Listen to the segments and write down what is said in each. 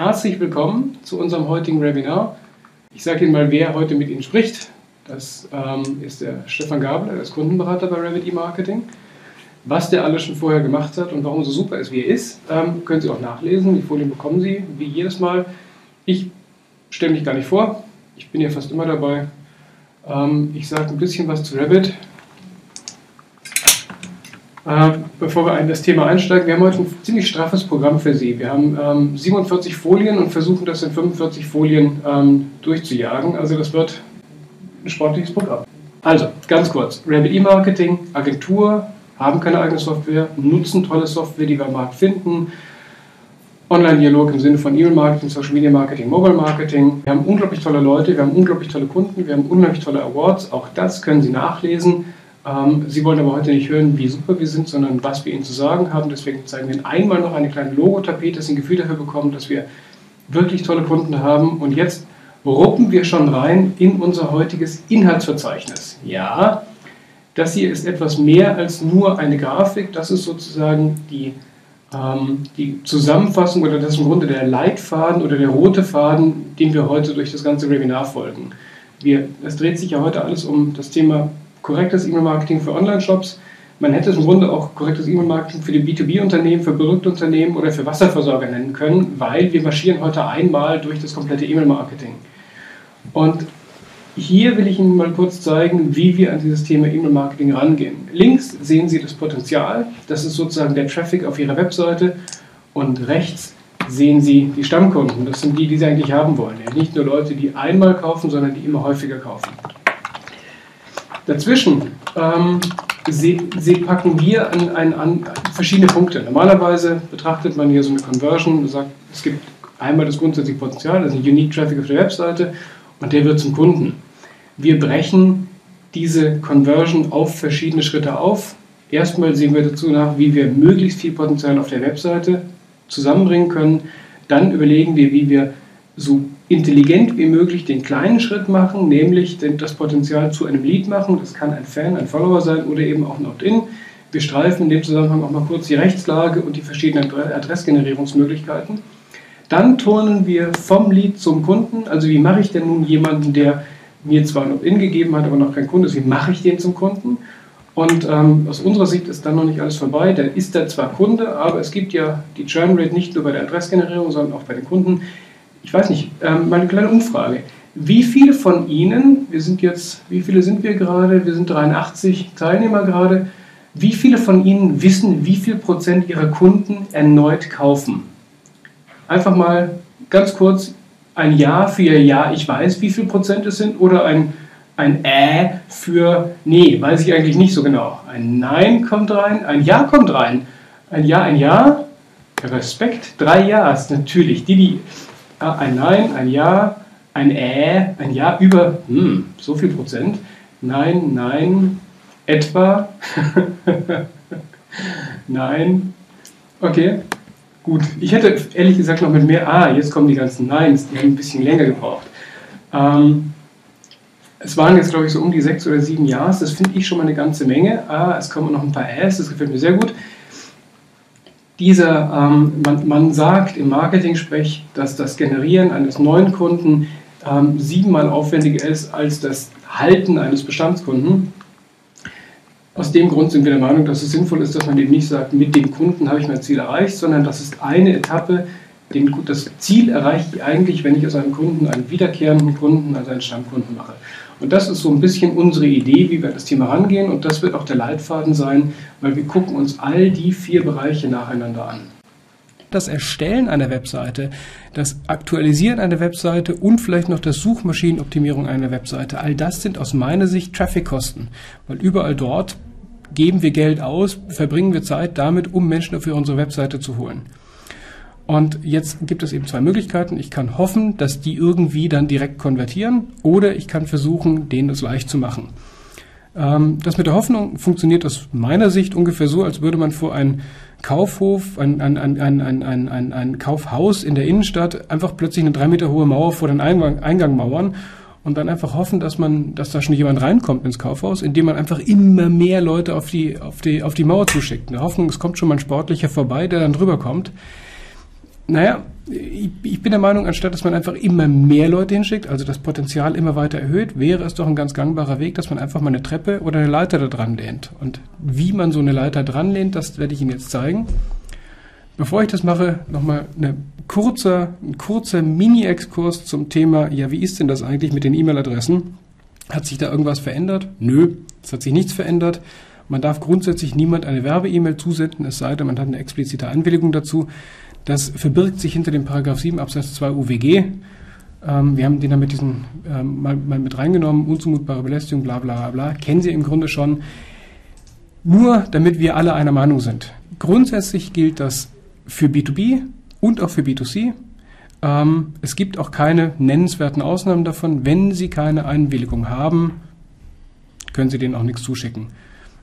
Herzlich willkommen zu unserem heutigen Webinar. Ich sage Ihnen mal, wer heute mit Ihnen spricht. Das ähm, ist der Stefan Gabler, der ist Kundenberater bei Revit E-Marketing. Was der alles schon vorher gemacht hat und warum so super ist, wie er ist, ähm, können Sie auch nachlesen. Die Folien bekommen Sie, wie jedes Mal. Ich stelle mich gar nicht vor. Ich bin ja fast immer dabei. Ähm, ich sage ein bisschen was zu Revit, bevor wir in das Thema einsteigen, wir haben heute ein ziemlich straffes Programm für Sie. Wir haben ähm, 47 Folien und versuchen das in 45 Folien ähm, durchzujagen. Also das wird ein sportliches Programm. Also, ganz kurz. Rabbit E-Marketing, Agentur, haben keine eigene Software, nutzen tolle Software, die wir am Markt finden. Online-Dialog im Sinne von E-Mail-Marketing, Social Media Marketing, Mobile Marketing. Wir haben unglaublich tolle Leute, wir haben unglaublich tolle Kunden, wir haben unglaublich tolle Awards. Auch das können Sie nachlesen. Ähm, Sie wollen aber heute nicht hören, wie super wir sind, sondern was wir Ihnen zu sagen haben. Deswegen zeigen wir Ihnen einmal noch eine kleine Logotapete, dass Sie ein Gefühl dafür bekommen, dass wir wirklich tolle Kunden haben. Und jetzt ruppen wir schon rein in unser heutiges Inhaltsverzeichnis. Ja, das hier ist etwas mehr als nur eine Grafik. Das ist sozusagen die, ähm, die Zusammenfassung oder das ist im Grunde der Leitfaden oder der rote Faden, den wir heute durch das ganze Webinar folgen. Wir, es dreht sich ja heute alles um das Thema korrektes E-Mail-Marketing für Online-Shops. Man hätte es im Grunde auch korrektes E-Mail-Marketing für die B2B-Unternehmen, für Produktunternehmen oder für Wasserversorger nennen können, weil wir marschieren heute einmal durch das komplette E-Mail-Marketing. Und hier will ich Ihnen mal kurz zeigen, wie wir an dieses Thema E-Mail-Marketing rangehen. Links sehen Sie das Potenzial, das ist sozusagen der Traffic auf Ihrer Webseite und rechts sehen Sie die Stammkunden, das sind die, die Sie eigentlich haben wollen. Nicht nur Leute, die einmal kaufen, sondern die immer häufiger kaufen. Dazwischen ähm, sie, sie packen wir an, an, an, verschiedene Punkte. Normalerweise betrachtet man hier so eine Conversion und sagt, es gibt einmal das grundsätzliche Potenzial, also Unique Traffic auf der Webseite und der wird zum Kunden. Wir brechen diese Conversion auf verschiedene Schritte auf. Erstmal sehen wir dazu nach, wie wir möglichst viel Potenzial auf der Webseite zusammenbringen können. Dann überlegen wir, wie wir so intelligent wie möglich den kleinen Schritt machen, nämlich das Potenzial zu einem Lead machen. Das kann ein Fan, ein Follower sein oder eben auch ein Opt-in. Wir streifen in dem Zusammenhang auch mal kurz die Rechtslage und die verschiedenen Adressgenerierungsmöglichkeiten. Dann turnen wir vom Lead zum Kunden. Also wie mache ich denn nun jemanden, der mir zwar ein Opt-in gegeben hat, aber noch kein Kunde ist, wie mache ich den zum Kunden? Und ähm, aus unserer Sicht ist dann noch nicht alles vorbei. Der ist da zwar Kunde, aber es gibt ja die Churn Rate nicht nur bei der Adressgenerierung, sondern auch bei den Kunden ich weiß nicht, ähm, mal eine kleine Umfrage. Wie viele von Ihnen, wir sind jetzt, wie viele sind wir gerade? Wir sind 83 Teilnehmer gerade. Wie viele von Ihnen wissen, wie viel Prozent Ihrer Kunden erneut kaufen? Einfach mal ganz kurz ein Ja für Ihr Ja, ich weiß, wie viel Prozent es sind, oder ein, ein Äh für Nee, weiß ich eigentlich nicht so genau. Ein Nein kommt rein, ein Ja kommt rein. Ein Ja, ein Ja. Respekt, drei Ja's, natürlich. Die, die ein Nein, ein Ja, ein Äh, ein Ja über hm, so viel Prozent. Nein, nein, etwa. nein. Okay, gut. Ich hätte ehrlich gesagt noch mit mehr Ah, jetzt kommen die ganzen Neins, die haben ein bisschen länger gebraucht. Ähm, es waren jetzt, glaube ich, so um die sechs oder sieben Jahre. Das finde ich schon mal eine ganze Menge. Ah, es kommen noch ein paar Äs, das gefällt mir sehr gut dieser, ähm, man, man, sagt im Marketing-Sprech, dass das Generieren eines neuen Kunden ähm, siebenmal aufwendiger ist als das Halten eines Bestandskunden. Aus dem Grund sind wir der Meinung, dass es sinnvoll ist, dass man eben nicht sagt, mit dem Kunden habe ich mein Ziel erreicht, sondern das ist eine Etappe. Das Ziel erreiche ich eigentlich, wenn ich aus einem Kunden einen wiederkehrenden Kunden, also einen Stammkunden mache. Und das ist so ein bisschen unsere Idee, wie wir an das Thema rangehen. Und das wird auch der Leitfaden sein, weil wir gucken uns all die vier Bereiche nacheinander an. Das Erstellen einer Webseite, das Aktualisieren einer Webseite und vielleicht noch das Suchmaschinenoptimierung einer Webseite, all das sind aus meiner Sicht Traffickosten, weil überall dort geben wir Geld aus, verbringen wir Zeit damit, um Menschen für unsere Webseite zu holen. Und jetzt gibt es eben zwei Möglichkeiten. Ich kann hoffen, dass die irgendwie dann direkt konvertieren oder ich kann versuchen, denen das leicht zu machen. Ähm, das mit der Hoffnung funktioniert aus meiner Sicht ungefähr so, als würde man vor ein Kaufhof, ein, ein, ein, ein, ein, ein, ein Kaufhaus in der Innenstadt einfach plötzlich eine drei Meter hohe Mauer vor den Eingang, Eingang mauern und dann einfach hoffen, dass man, dass da schon jemand reinkommt ins Kaufhaus, indem man einfach immer mehr Leute auf die, auf die, auf die Mauer zuschickt. In der Hoffnung, es kommt schon mal ein Sportlicher vorbei, der dann drüber kommt Naja, ich, ich bin der Meinung, anstatt dass man einfach immer mehr Leute hinschickt, also das Potenzial immer weiter erhöht, wäre es doch ein ganz gangbarer Weg, dass man einfach mal eine Treppe oder eine Leiter da dran lehnt. Und wie man so eine Leiter dran lehnt, das werde ich Ihnen jetzt zeigen. Bevor ich das mache, nochmal eine kurzer, ein kurzer Mini-Exkurs zum Thema, ja, wie ist denn das eigentlich mit den E-Mail-Adressen? Hat sich da irgendwas verändert? Nö, es hat sich nichts verändert. Man darf grundsätzlich niemand eine Werbe-E-Mail zusenden, es sei denn, man hat eine explizite Einwilligung dazu. Das verbirgt sich hinter dem Paragraph 7 Absatz 2 UWG. Ähm, wir haben den da mit diesen ähm, mal, mal, mit reingenommen, unzumutbare Belästigung, bla bla bla. Kennen Sie im Grunde schon. Nur damit wir alle einer Meinung sind. Grundsätzlich gilt das für B2B und auch für B2C. Ähm, es gibt auch keine nennenswerten Ausnahmen davon. Wenn Sie keine Einwilligung haben, können Sie denen auch nichts zuschicken.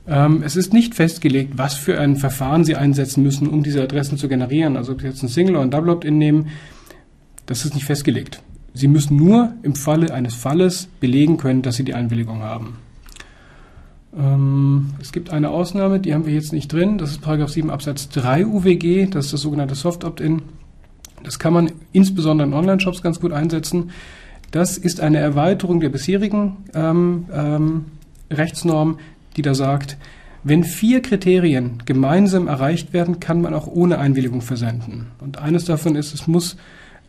Ähm, es ist nicht festgelegt, was für ein Verfahren Sie einsetzen müssen, um diese Adressen zu generieren. Also ob Sie jetzt ein Single oder ein Double Opt-in nehmen, das ist nicht festgelegt. Sie müssen nur im Falle eines Falles belegen können, dass Sie die Einwilligung haben. Ähm, es gibt eine Ausnahme, die haben wir jetzt nicht drin. Das ist Paragraph 7 Absatz 3 UWG. Das ist das sogenannte Soft Opt-in. Das kann man insbesondere in Online-Shops ganz gut einsetzen. Das ist eine Erweiterung der bisherigen ähm, ähm, Rechtsnorm, die da sagt, wenn vier Kriterien gemeinsam erreicht werden, kann man auch ohne Einwilligung versenden. Und eines davon ist, es muss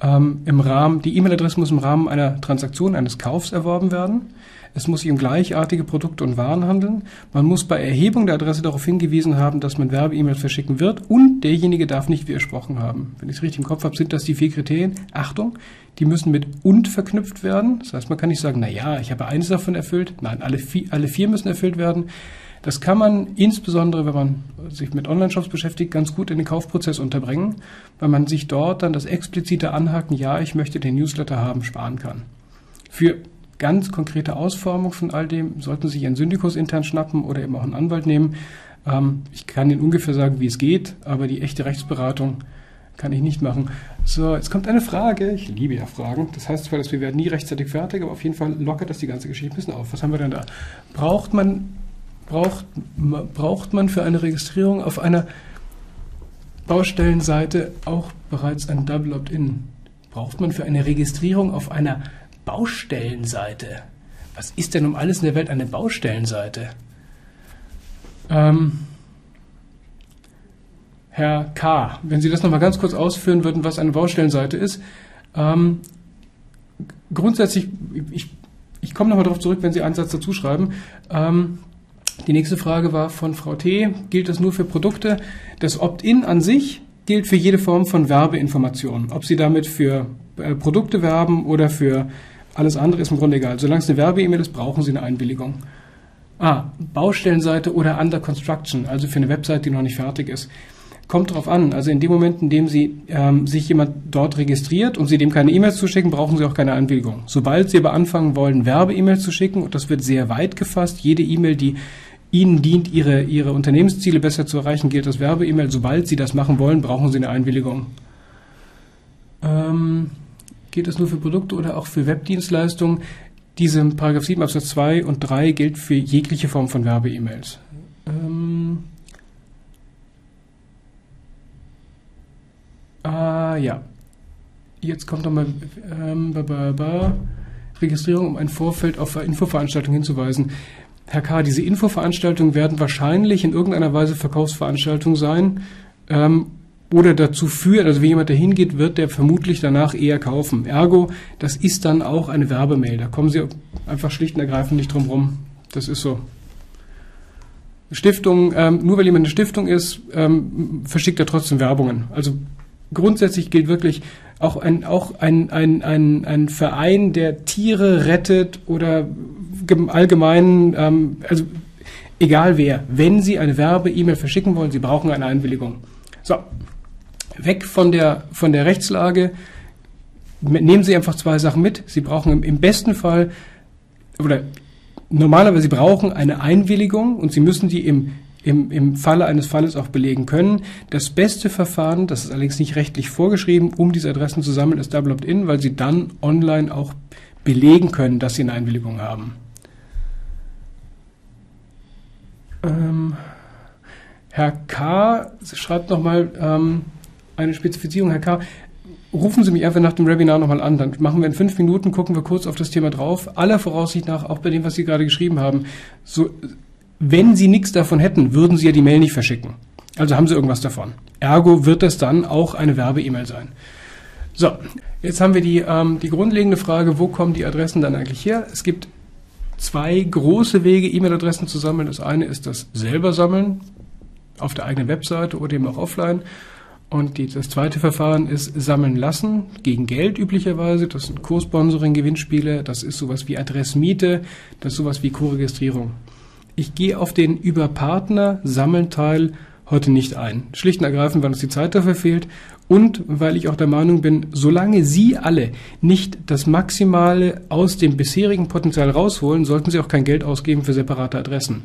ähm, im Rahmen, die E-Mail-Adresse muss im Rahmen einer Transaktion, eines Kaufs erworben werden. Es muss sich um gleichartige Produkte und Waren handeln. Man muss bei Erhebung der Adresse darauf hingewiesen haben, dass man Werbe-E-Mails verschicken wird und derjenige darf nicht widersprochen haben. Wenn ich es richtig im Kopf habe, sind das die vier Kriterien. Achtung, die müssen mit und verknüpft werden. Das heißt, man kann nicht sagen, na ja, ich habe eines davon erfüllt. Nein, alle alle vier müssen erfüllt werden. Das kann man insbesondere, wenn man sich mit Online-Shops beschäftigt, ganz gut in den Kaufprozess unterbringen, weil man sich dort dann das explizite Anhaken, ja, ich möchte den Newsletter haben, sparen kann. Für ganz konkrete Ausformung von all dem sollten Sie sich einen Syndikus intern schnappen oder eben auch einen Anwalt nehmen. Ähm, ich kann Ihnen ungefähr sagen, wie es geht, aber die echte Rechtsberatung kann ich nicht machen. So, jetzt kommt eine Frage. Ich liebe ja Fragen. Das heißt zwar, dass wir werden nie rechtzeitig fertig, aber auf jeden Fall lockert das die ganze Geschichte ein bisschen auf. Was haben wir denn da? Braucht man, braucht, braucht man für eine Registrierung auf einer Baustellenseite auch bereits ein Double Opt-in? Braucht man für eine Registrierung auf einer Baustellenseite. Was ist denn um alles in der Welt eine Baustellenseite? Ähm, Herr K., wenn Sie das nochmal ganz kurz ausführen würden, was eine Baustellenseite ist. Ähm, grundsätzlich, ich, ich komme nochmal darauf zurück, wenn Sie einen Satz dazu schreiben. Ähm, die nächste Frage war von Frau T. Gilt das nur für Produkte? Das Opt-in an sich gilt für jede Form von Werbeinformation. Ob Sie damit für äh, Produkte werben oder für alles andere ist im Grunde egal. Solange es eine Werbe-E-Mail ist, brauchen Sie eine Einwilligung. Ah, Baustellenseite oder Under Construction, also für eine Website, die noch nicht fertig ist. Kommt drauf an. Also in dem Moment, in dem Sie ähm, sich jemand dort registriert und Sie dem keine E-Mails zuschicken, brauchen Sie auch keine Einwilligung. Sobald Sie aber anfangen wollen, Werbe-E-Mails zu schicken, und das wird sehr weit gefasst, jede E-Mail, die Ihnen dient, Ihre, Ihre Unternehmensziele besser zu erreichen, gilt als Werbe-E-Mail. Sobald Sie das machen wollen, brauchen Sie eine Einwilligung. Ähm, Geht es nur für Produkte oder auch für Webdienstleistungen? Diese Paragraph 7 Absatz 2 und 3 gilt für jegliche Form von Werbe-E-Mails. Ähm ah, ja. Jetzt kommt nochmal ähm, Registrierung, um ein Vorfeld auf Infoveranstaltungen hinzuweisen. Herr K., diese Infoveranstaltungen werden wahrscheinlich in irgendeiner Weise Verkaufsveranstaltungen sein. Ähm, oder dazu führt, also wenn jemand da hingeht, wird der vermutlich danach eher kaufen. Ergo, das ist dann auch eine Werbemail. Da kommen Sie einfach schlicht und ergreifend nicht drum rum. Das ist so. Stiftung, ähm, nur weil jemand eine Stiftung ist, ähm, verschickt er trotzdem Werbungen. Also grundsätzlich gilt wirklich auch ein, auch ein, ein, ein, ein Verein, der Tiere rettet oder allgemein, ähm, also egal wer, wenn Sie eine Werbe-E-Mail verschicken wollen, Sie brauchen eine Einwilligung. So, weg von der, von der Rechtslage. Nehmen Sie einfach zwei Sachen mit. Sie brauchen im, besten Fall, oder normalerweise Sie brauchen eine Einwilligung und Sie müssen die im, im, im Falle eines Falles auch belegen können. Das beste Verfahren, das ist allerdings nicht rechtlich vorgeschrieben, um diese Adressen zu sammeln, ist Double Opt-in, weil Sie dann online auch belegen können, dass Sie eine Einwilligung haben. Ähm, Herr K. schreibt nochmal, ähm, eine Spezifizierung, Herr K. rufen Sie mich einfach nach dem Webinar nochmal an. Dann machen wir in fünf Minuten, gucken wir kurz auf das Thema drauf. Aller Voraussicht nach, auch bei dem, was Sie gerade geschrieben haben, so, wenn Sie nichts davon hätten, würden Sie ja die Mail nicht verschicken. Also haben Sie irgendwas davon. Ergo wird es dann auch eine Werbe-E-Mail sein. So, jetzt haben wir die, ähm, die grundlegende Frage, wo kommen die Adressen dann eigentlich her? Es gibt zwei große Wege, E-Mail-Adressen zu sammeln. Das eine ist das selber sammeln auf der eigenen Webseite oder eben auch offline. Und die, das zweite Verfahren ist sammeln lassen, gegen Geld üblicherweise. Das sind Co-Sponsoring, Gewinnspiele, das ist sowas wie Adressmiete, das ist sowas wie Co-Registrierung. Ich gehe auf den über Partner sammeln Teil heute nicht ein. Schlicht und ergreifend, weil uns die Zeit dafür fehlt und weil ich auch der Meinung bin, solange Sie alle nicht das Maximale aus dem bisherigen Potenzial rausholen, sollten Sie auch kein Geld ausgeben für separate Adressen.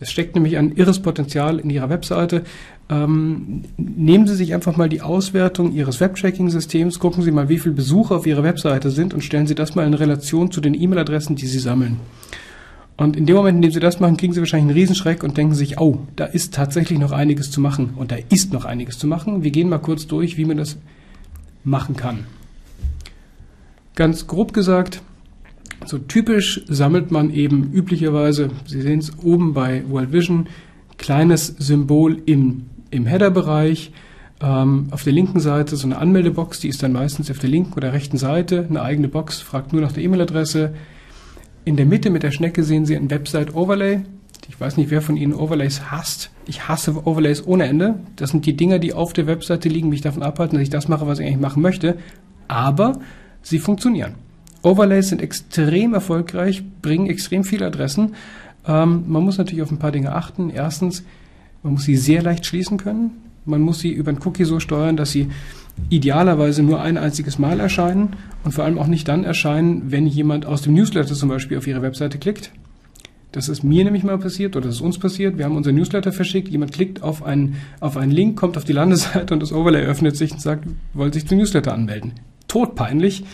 Es steckt nämlich ein irres Potenzial in Ihrer Webseite. Ähm, nehmen Sie sich einfach mal die Auswertung Ihres Webtracking-Systems, gucken Sie mal, wie viele Besucher auf Ihrer Webseite sind und stellen Sie das mal in Relation zu den E-Mail-Adressen, die Sie sammeln. Und in dem Moment, in dem Sie das machen, kriegen Sie wahrscheinlich einen Riesenschreck und denken sich, oh, da ist tatsächlich noch einiges zu machen. Und da ist noch einiges zu machen. Wir gehen mal kurz durch, wie man das machen kann. Ganz grob gesagt, so typisch sammelt man eben üblicherweise, Sie sehen es oben bei World Vision, kleines Symbol im, im Header-Bereich. Ähm, auf der linken Seite so eine Anmeldebox, die ist dann meistens auf der linken oder rechten Seite, eine eigene Box, fragt nur nach der E-Mail-Adresse. In der Mitte mit der Schnecke sehen Sie ein Website-Overlay. Ich weiß nicht, wer von Ihnen Overlays hasst. Ich hasse Overlays ohne Ende. Das sind die Dinger, die auf der Webseite liegen, mich davon abhalten, dass ich das mache, was ich eigentlich machen möchte. Aber sie funktionieren. Overlays sind extrem erfolgreich, bringen extrem viele Adressen. Ähm, man muss natürlich auf ein paar Dinge achten. Erstens, man muss sie sehr leicht schließen können. Man muss sie über ein Cookie so steuern, dass sie idealerweise nur ein einziges Mal erscheinen und vor allem auch nicht dann erscheinen, wenn jemand aus dem Newsletter zum Beispiel auf ihre Webseite klickt. Das ist mir nämlich mal passiert oder das ist uns passiert. Wir haben unser Newsletter verschickt, jemand klickt auf einen, auf einen Link, kommt auf die Landeseite und das Overlay öffnet sich und sagt, wollt sich zum Newsletter anmelden. Todpeinlich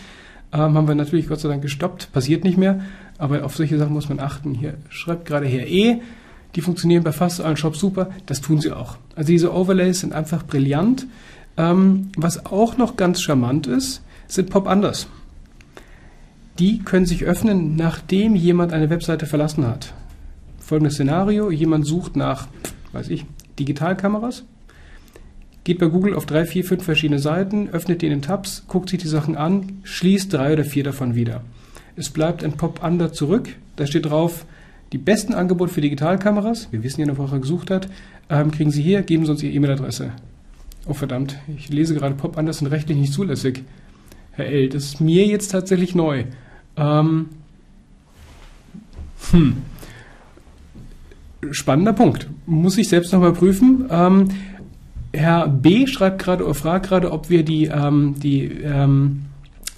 ähm, haben wir natürlich Gott sei Dank gestoppt, passiert nicht mehr, aber auf solche Sachen muss man achten. Hier schreibt gerade Herr E., die funktionieren bei fast allen Shops super, das tun sie auch. Also diese Overlays sind einfach brillant. Ähm, was auch noch ganz charmant ist, sind Pop-Anders. Die können sich öffnen, nachdem jemand eine Webseite verlassen hat. Folgendes Szenario, jemand sucht nach, weiß ich, Digitalkameras geht bei Google auf drei, vier, fünf verschiedene Seiten, öffnet die in den Tabs, guckt sich die Sachen an, schließt drei oder vier davon wieder. Es bleibt ein Pop-Under zurück. Da steht drauf, die besten Angebote für Digitalkameras, wir wissen ja noch, worauf er gesucht hat, ähm, kriegen Sie hier, geben Sie uns Ihre E-Mail-Adresse. Oh verdammt, ich lese gerade Pop-Unders sind rechtlich nicht zulässig. Herr L., das ist mir jetzt tatsächlich neu. Ähm, hm. Spannender Punkt. Muss ich selbst nochmal prüfen. Ähm, Herr B. schreibt gerade oder fragt gerade, ob wir die, ähm, die, ähm,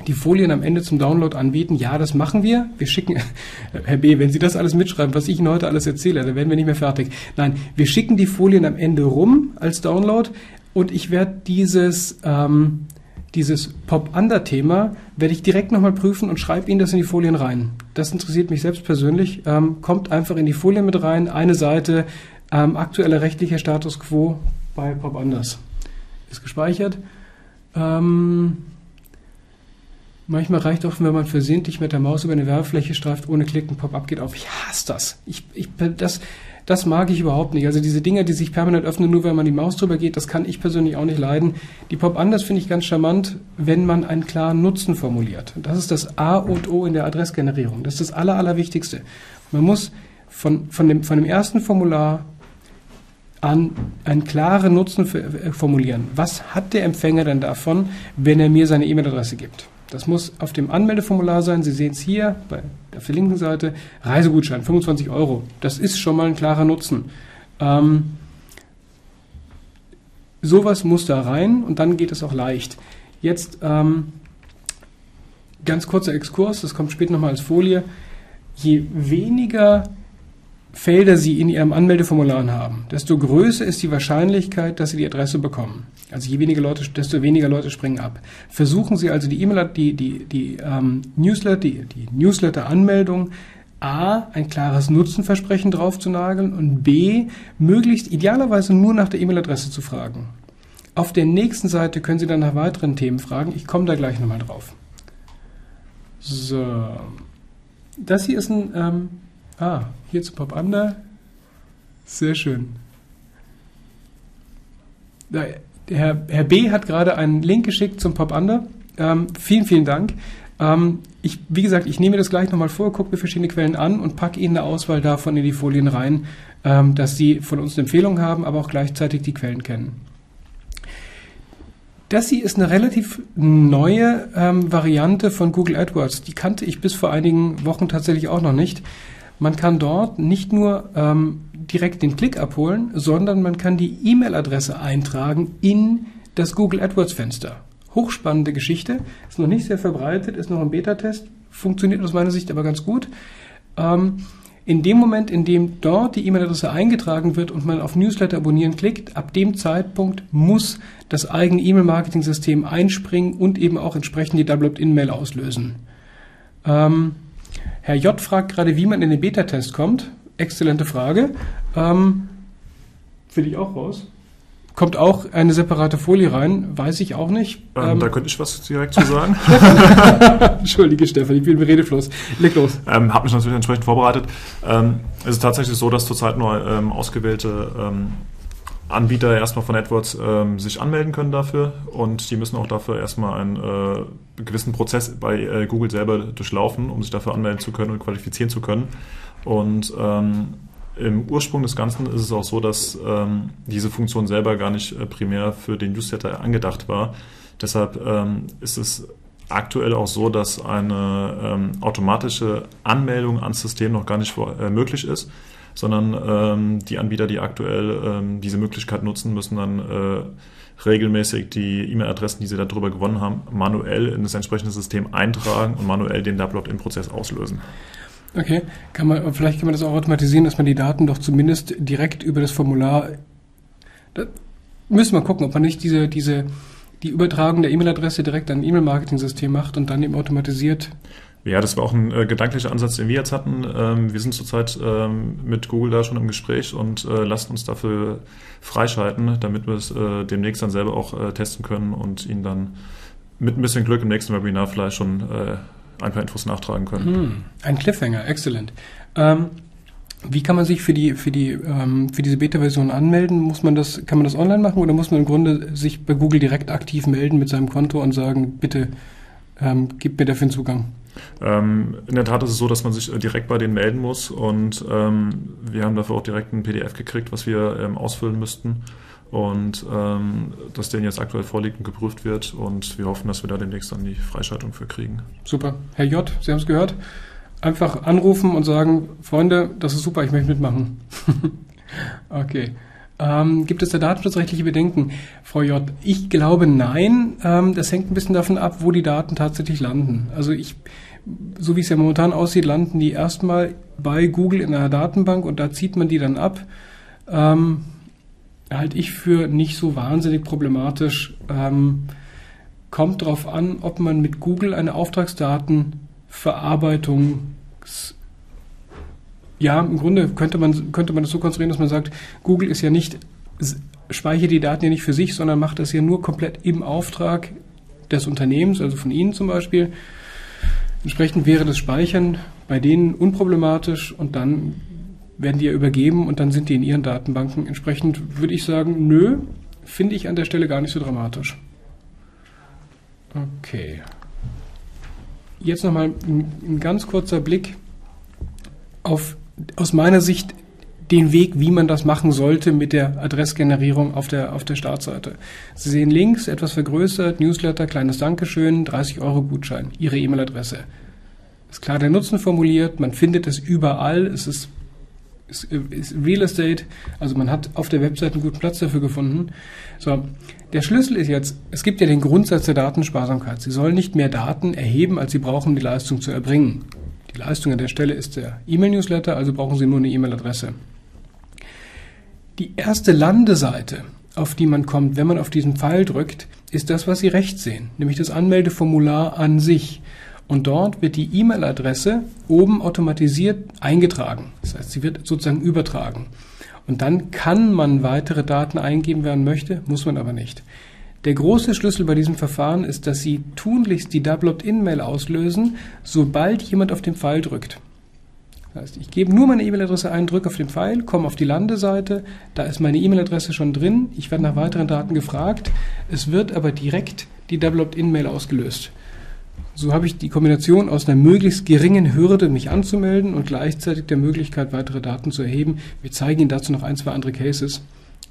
die Folien am Ende zum Download anbieten. Ja, das machen wir. Wir schicken, Herr B., wenn Sie das alles mitschreiben, was ich Ihnen heute alles erzähle, dann werden wir nicht mehr fertig. Nein, wir schicken die Folien am Ende rum als Download und ich werde dieses, ähm, dieses Pop-Under-Thema werde ich direkt nochmal prüfen und schreibe Ihnen das in die Folien rein. Das interessiert mich selbst persönlich. Ähm, kommt einfach in die Folien mit rein, eine Seite, ähm, aktueller rechtlicher Status quo, bei Pop Anders. Ist gespeichert. Ähm, manchmal reicht auch, wenn man versehentlich mit der Maus über eine Werbefläche streift, ohne Klicken, Pop-up geht auf. Ich hasse das. Ich, ich, das. Das mag ich überhaupt nicht. Also diese Dinger, die sich permanent öffnen, nur wenn man die Maus drüber geht, das kann ich persönlich auch nicht leiden. Die Pop-Anders finde ich ganz charmant, wenn man einen klaren Nutzen formuliert. Das ist das A und O in der Adressgenerierung. Das ist das Aller, Allerwichtigste. Man muss von, von, dem, von dem ersten Formular an einen klaren Nutzen äh, formulieren. Was hat der Empfänger denn davon, wenn er mir seine E-Mail-Adresse gibt? Das muss auf dem Anmeldeformular sein. Sie sehen es hier bei, auf der linken Seite. Reisegutschein, 25 Euro. Das ist schon mal ein klarer Nutzen. Ähm, sowas muss da rein und dann geht es auch leicht. Jetzt ähm, ganz kurzer Exkurs, das kommt später nochmal als Folie. Je weniger Felder Sie in Ihrem Anmeldeformular haben, desto größer ist die Wahrscheinlichkeit, dass Sie die Adresse bekommen. Also je weniger Leute, desto weniger Leute springen ab. Versuchen Sie also die E-Mail, die, die, die ähm, Newsletter, die, die Newsletter-Anmeldung A, ein klares Nutzenversprechen drauf zu nageln und B, möglichst idealerweise nur nach der E-Mail-Adresse zu fragen. Auf der nächsten Seite können Sie dann nach weiteren Themen fragen. Ich komme da gleich nochmal drauf. So. Das hier ist ein, ähm, ah, hier zu Pop Under. Sehr schön. Da, Herr, Herr B. hat gerade einen Link geschickt zum Pop Under. Ähm, vielen, vielen Dank. Ähm, ich, wie gesagt, ich nehme das gleich nochmal vor, gucke mir verschiedene Quellen an und packe Ihnen eine Auswahl davon in die Folien rein, ähm, dass Sie von uns eine Empfehlung haben, aber auch gleichzeitig die Quellen kennen. Das hier ist eine relativ neue ähm, Variante von Google AdWords. Die kannte ich bis vor einigen Wochen tatsächlich auch noch nicht. Man kann dort nicht nur ähm, direkt den Klick abholen, sondern man kann die E-Mail-Adresse eintragen in das Google AdWords-Fenster. Hochspannende Geschichte, ist noch nicht sehr verbreitet, ist noch ein Beta-Test, funktioniert aus meiner Sicht aber ganz gut. Ähm, in dem Moment, in dem dort die E-Mail-Adresse eingetragen wird und man auf Newsletter abonnieren klickt, ab dem Zeitpunkt muss das eigene E-Mail-Marketing-System einspringen und eben auch entsprechend die Double Opt-in-Mail auslösen. Ähm, Herr J. fragt gerade, wie man in den Beta-Test kommt. Exzellente Frage. Ähm, Finde ich auch raus. Kommt auch eine separate Folie rein, weiß ich auch nicht. Ähm, ähm, da könnte ich was direkt zu sagen. Entschuldige, Stefan, ich bin im Redefluss. Leg los. Ähm, Habe mich natürlich entsprechend vorbereitet. Ähm, es ist tatsächlich so, dass zurzeit nur ähm, ausgewählte ähm, Anbieter erstmal von AdWords ähm, sich anmelden können dafür und die müssen auch dafür erstmal einen äh, gewissen Prozess bei äh, Google selber durchlaufen, um sich dafür anmelden zu können und qualifizieren zu können. Und ähm, im Ursprung des Ganzen ist es auch so, dass ähm, diese Funktion selber gar nicht äh, primär für den Newsletter angedacht war. Deshalb ähm, ist es aktuell auch so, dass eine ähm, automatische Anmeldung ans System noch gar nicht vor, äh, möglich ist, sondern ähm, die Anbieter, die aktuell ähm, diese Möglichkeit nutzen, müssen dann äh, regelmäßig die E-Mail-Adressen, die sie darüber gewonnen haben, manuell in das entsprechende System eintragen und manuell den Double-Opt-in-Prozess auslösen. Okay, kann man, vielleicht kann man das auch automatisieren, dass man die Daten doch zumindest direkt über das Formular. Da müssen wir gucken, ob man nicht diese, diese, die Übertragung der E-Mail-Adresse direkt an ein E-Mail-Marketing-System macht und dann eben automatisiert. Ja, das war auch ein äh, gedanklicher Ansatz, den wir jetzt hatten. Ähm, wir sind zurzeit ähm, mit Google da schon im Gespräch und äh, lassen uns dafür freischalten, damit wir es äh, demnächst dann selber auch äh, testen können und Ihnen dann mit ein bisschen Glück im nächsten Webinar vielleicht schon äh, ein paar Infos nachtragen können. Hm, ein Cliffhanger, exzellent. Ähm, wie kann man sich für die für die ähm, für diese Beta-Version anmelden? Muss man das kann man das online machen oder muss man im Grunde sich bei Google direkt aktiv melden mit seinem Konto und sagen, bitte ähm, gib mir dafür einen Zugang? Ähm, in der Tat ist es so, dass man sich äh, direkt bei denen melden muss und ähm, wir haben dafür auch direkt ein PDF gekriegt, was wir ähm, ausfüllen müssten und ähm, dass denen jetzt aktuell vorliegt und geprüft wird und wir hoffen, dass wir da demnächst dann die Freischaltung für kriegen. Super. Herr J., Sie haben es gehört. Einfach anrufen und sagen, Freunde, das ist super, ich möchte mitmachen. okay. Ähm, gibt es da datenschutzrechtliche Bedenken, Frau J? Ich glaube nein. Ähm, das hängt ein bisschen davon ab, wo die Daten tatsächlich landen. Also ich, so wie es ja momentan aussieht, landen die erstmal bei Google in einer Datenbank und da zieht man die dann ab. Ähm, halte ich für nicht so wahnsinnig problematisch. Ähm, kommt darauf an, ob man mit Google eine Auftragsdatenverarbeitung ja, im Grunde könnte man, könnte man das so konstruieren, dass man sagt, Google ist ja nicht, speichert die Daten ja nicht für sich, sondern macht das ja nur komplett im Auftrag des Unternehmens, also von Ihnen zum Beispiel. Entsprechend wäre das Speichern bei denen unproblematisch und dann werden die ja übergeben und dann sind die in ihren Datenbanken. Entsprechend würde ich sagen, nö, finde ich an der Stelle gar nicht so dramatisch. Okay. Jetzt nochmal ein, ein ganz kurzer Blick auf aus meiner Sicht den Weg, wie man das machen sollte mit der Adressgenerierung auf der, auf der Startseite. Sie sehen links, etwas vergrößert, Newsletter, kleines Dankeschön, 30 Euro Gutschein, Ihre E-Mail-Adresse. Ist klar der Nutzen formuliert, man findet es überall, es ist ist, ist Real Estate, also man hat auf der Webseite einen guten Platz dafür gefunden. So, der Schlüssel ist jetzt, es gibt ja den Grundsatz der Datensparsamkeit. Sie sollen nicht mehr Daten erheben, als Sie brauchen, die Leistung zu erbringen. Die Leistung an der Stelle ist der E-Mail-Newsletter, also brauchen Sie nur eine E-Mail-Adresse. Die erste Landeseite, auf die man kommt, wenn man auf diesen Pfeil drückt, ist das, was Sie rechts sehen, nämlich das Anmeldeformular an sich. Und dort wird die E-Mail-Adresse oben automatisiert eingetragen. Das heißt, sie wird sozusagen übertragen. Und dann kann man weitere Daten eingeben, wer man möchte, muss man aber nicht. Der große Schlüssel bei diesem Verfahren ist, dass Sie tunlichst die Double Opt-in-Mail auslösen, sobald jemand auf den Pfeil drückt. Das heißt, ich gebe nur meine E-Mail-Adresse ein, drücke auf den Pfeil, komme auf die Landeseite, da ist meine E-Mail-Adresse schon drin, ich werde nach weiteren Daten gefragt, es wird aber direkt die Double Opt-in-Mail ausgelöst. So habe ich die Kombination aus einer möglichst geringen Hürde, mich anzumelden und gleichzeitig der Möglichkeit, weitere Daten zu erheben. Wir zeigen Ihnen dazu noch ein, zwei andere Cases.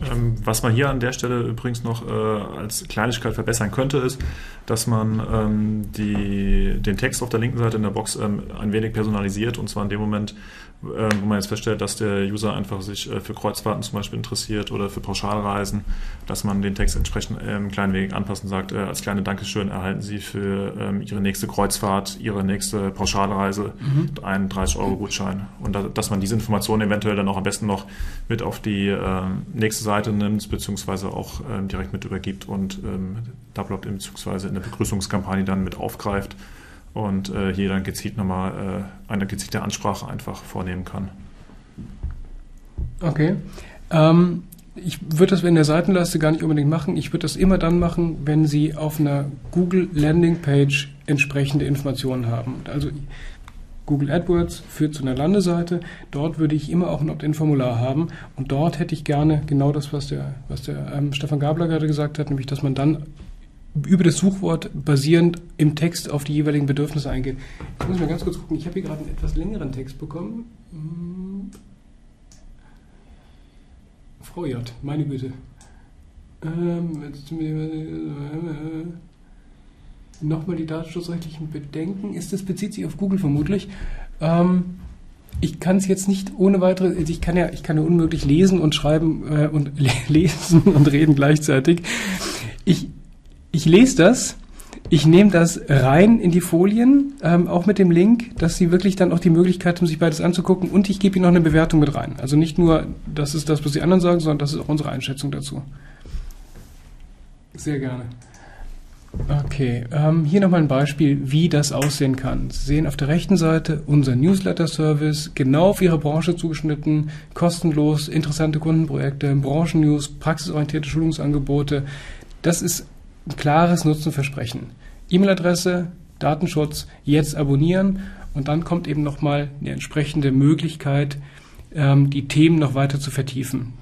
Ähm, was man hier an der Stelle übrigens noch äh, als Kleinigkeit verbessern könnte, ist, dass man ähm, die, den Text auf der linken Seite in der Box ähm, ein wenig personalisiert und zwar in dem Moment, wo man jetzt feststellt, dass der User einfach sich äh, für Kreuzfahrten zum Beispiel interessiert oder für Pauschalreisen, dass man den Text entsprechend ähm, ein klein wenig anpasst und sagt, äh, als kleine Dankeschön erhalten Sie für ähm, Ihre nächste Kreuzfahrt, Ihre nächste Pauschalreise mhm. einen 30-Euro-Gutschein. Und da, dass man diese Informationen eventuell dann auch am besten noch mit auf die äh, nächste Seite nimmt, beziehungsweise auch ähm, direkt mit übergibt und ähm, Double Opt-in beziehungsweise in der Begrüßungskampagne dann mit aufgreift und äh, hier dann gezielt nochmal äh, eine gezielte Ansprache einfach vornehmen kann. Okay. Ähm, ich würde das in der Seitenleiste gar nicht unbedingt machen. Ich würde das immer dann machen, wenn Sie auf einer Google Landing Page entsprechende Informationen haben. Also Google AdWords führt zu einer Landeseite. Dort würde ich immer auch ein Opt-in-Formular haben. Und dort hätte ich gerne genau das, was der, was der ähm, Stefan Gabler gerade gesagt hat, nämlich dass man dann über das Suchwort basierend im Text auf die jeweiligen Bedürfnisse eingehen. Ich muss mal ganz kurz gucken, ich habe hier gerade einen etwas längeren Text bekommen. Hm. Frau J, meine Güte. Ähm, äh, Nochmal die datenschutzrechtlichen Bedenken. Ist das bezieht sich auf Google vermutlich? Ähm, ich kann es jetzt nicht ohne weitere, also ich kann ja, ich kann ja unmöglich lesen und schreiben äh, und lesen und reden gleichzeitig. Ich ich lese das, ich nehme das rein in die Folien, ähm, auch mit dem Link, dass Sie wirklich dann auch die Möglichkeit haben, sich beides anzugucken und ich gebe Ihnen noch eine Bewertung mit rein. Also nicht nur, das ist das, was die anderen sagen, sondern das ist auch unsere Einschätzung dazu. Sehr gerne. Okay, ähm, hier nochmal ein Beispiel, wie das aussehen kann. Sie sehen auf der rechten Seite unser Newsletter-Service, genau auf Ihre Branche zugeschnitten, kostenlos, interessante Kundenprojekte, Branchennews, praxisorientierte Schulungsangebote. Das ist ein klares Nutzenversprechen. E-Mail-Adresse, Datenschutz, jetzt abonnieren und dann kommt eben nochmal eine entsprechende Möglichkeit, ähm, die Themen noch weiter zu vertiefen.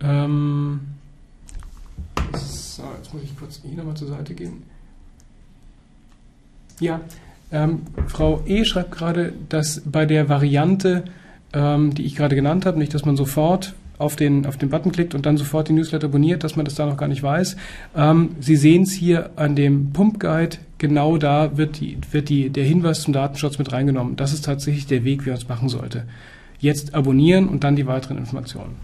Ähm so, jetzt muss ich kurz hier nochmal zur Seite gehen. Ja, ähm, Frau E. schreibt gerade, dass bei der Variante, ähm, die ich gerade genannt habe, nicht, dass man sofort auf den, auf den Button klickt und dann sofort den Newsletter abonniert, dass man das da noch gar nicht weiß. Ähm, Sie sehen es hier an dem Pump Guide, genau da wird, die, wird die, der Hinweis zum Datenschutz mit reingenommen. Das ist tatsächlich der Weg, wie man es machen sollte. Jetzt abonnieren und dann die weiteren Informationen.